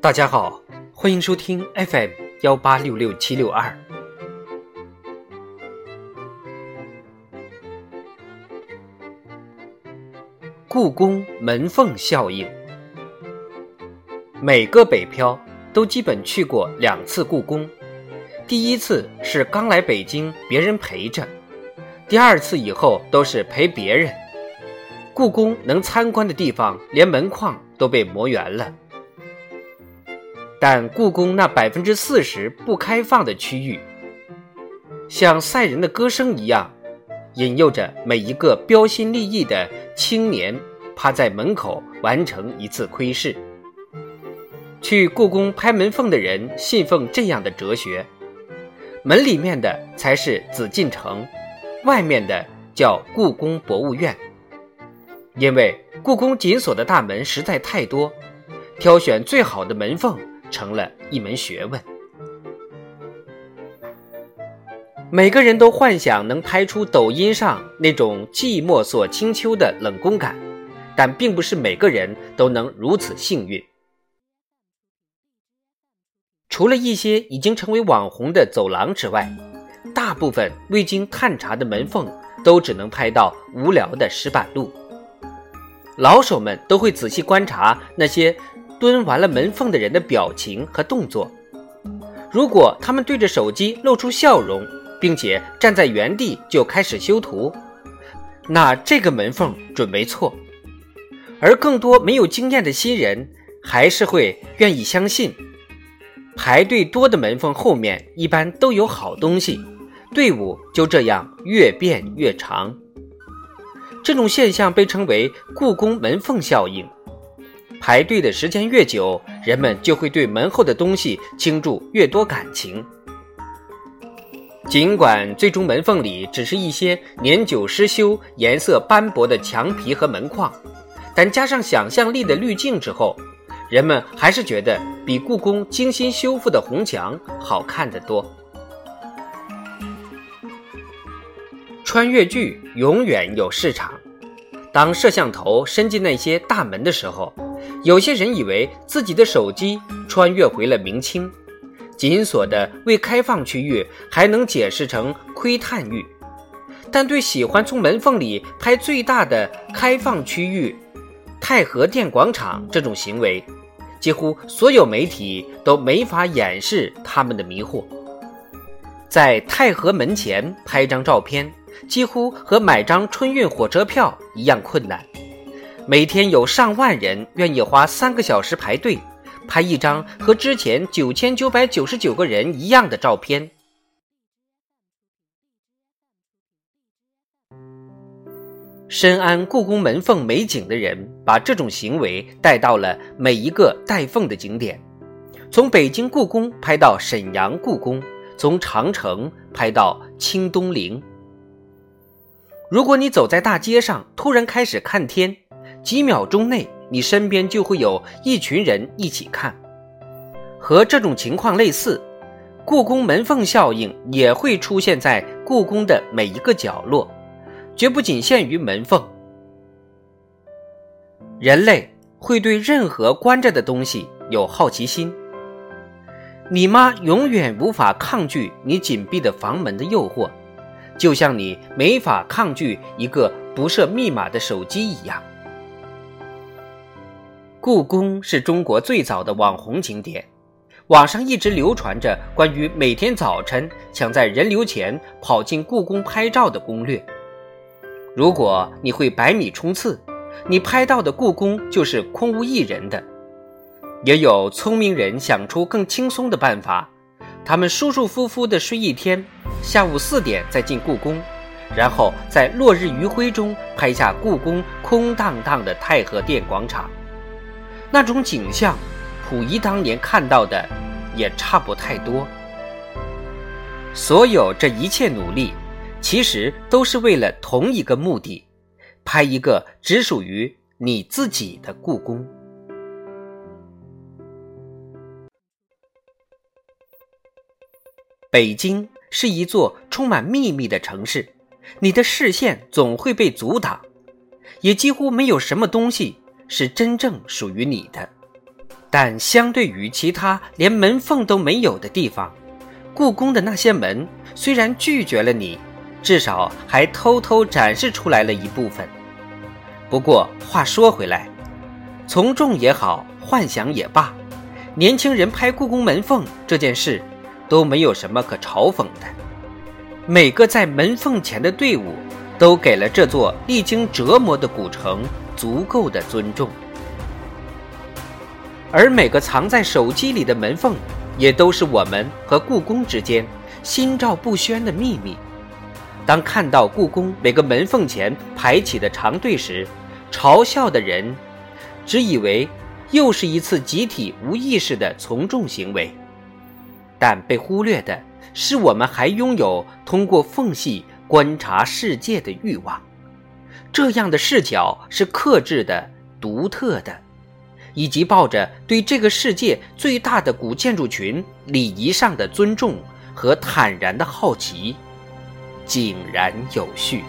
大家好，欢迎收听 FM 幺八六六七六二。故宫门缝效应，每个北漂都基本去过两次故宫。第一次是刚来北京，别人陪着；第二次以后都是陪别人。故宫能参观的地方，连门框都被磨圆了。但故宫那百分之四十不开放的区域，像赛人的歌声一样，引诱着每一个标新立异的青年趴在门口完成一次窥视。去故宫拍门缝的人信奉这样的哲学。门里面的才是紫禁城，外面的叫故宫博物院。因为故宫紧锁的大门实在太多，挑选最好的门缝成了一门学问。每个人都幻想能拍出抖音上那种寂寞锁清秋的冷宫感，但并不是每个人都能如此幸运。除了一些已经成为网红的走廊之外，部分未经探查的门缝都只能拍到无聊的石板路。老手们都会仔细观察那些蹲完了门缝的人的表情和动作，如果他们对着手机露出笑容，并且站在原地就开始修图，那这个门缝准没错。而更多没有经验的新人还是会愿意相信。排队多的门缝后面一般都有好东西，队伍就这样越变越长。这种现象被称为“故宫门缝效应”。排队的时间越久，人们就会对门后的东西倾注越多感情。尽管最终门缝里只是一些年久失修、颜色斑驳的墙皮和门框，但加上想象力的滤镜之后。人们还是觉得比故宫精心修复的红墙好看得多。穿越剧永远有市场。当摄像头伸进那些大门的时候，有些人以为自己的手机穿越回了明清。紧锁的未开放区域还能解释成窥探欲，但对喜欢从门缝里拍最大的开放区域——太和殿广场这种行为。几乎所有媒体都没法掩饰他们的迷惑。在太和门前拍张照片，几乎和买张春运火车票一样困难。每天有上万人愿意花三个小时排队，拍一张和之前九千九百九十九个人一样的照片。深谙故宫门缝美景的人，把这种行为带到了每一个带缝的景点。从北京故宫拍到沈阳故宫，从长城拍到清东陵。如果你走在大街上，突然开始看天，几秒钟内，你身边就会有一群人一起看。和这种情况类似，故宫门缝效应也会出现在故宫的每一个角落。绝不仅限于门缝。人类会对任何关着的东西有好奇心。你妈永远无法抗拒你紧闭的房门的诱惑，就像你没法抗拒一个不设密码的手机一样。故宫是中国最早的网红景点，网上一直流传着关于每天早晨抢在人流前跑进故宫拍照的攻略。如果你会百米冲刺，你拍到的故宫就是空无一人的。也有聪明人想出更轻松的办法，他们舒舒服服地睡一天，下午四点再进故宫，然后在落日余晖中拍下故宫空荡荡的太和殿广场。那种景象，溥仪当年看到的也差不太多。所有这一切努力。其实都是为了同一个目的，拍一个只属于你自己的故宫。北京是一座充满秘密的城市，你的视线总会被阻挡，也几乎没有什么东西是真正属于你的。但相对于其他连门缝都没有的地方，故宫的那些门虽然拒绝了你，至少还偷偷展示出来了一部分。不过话说回来，从众也好，幻想也罢，年轻人拍故宫门缝这件事都没有什么可嘲讽的。每个在门缝前的队伍，都给了这座历经折磨的古城足够的尊重。而每个藏在手机里的门缝，也都是我们和故宫之间心照不宣的秘密。当看到故宫每个门缝前排起的长队时，嘲笑的人只以为又是一次集体无意识的从众行为，但被忽略的是，我们还拥有通过缝隙观察世界的欲望。这样的视角是克制的、独特的。以及抱着对这个世界最大的古建筑群礼仪上的尊重和坦然的好奇，井然有序。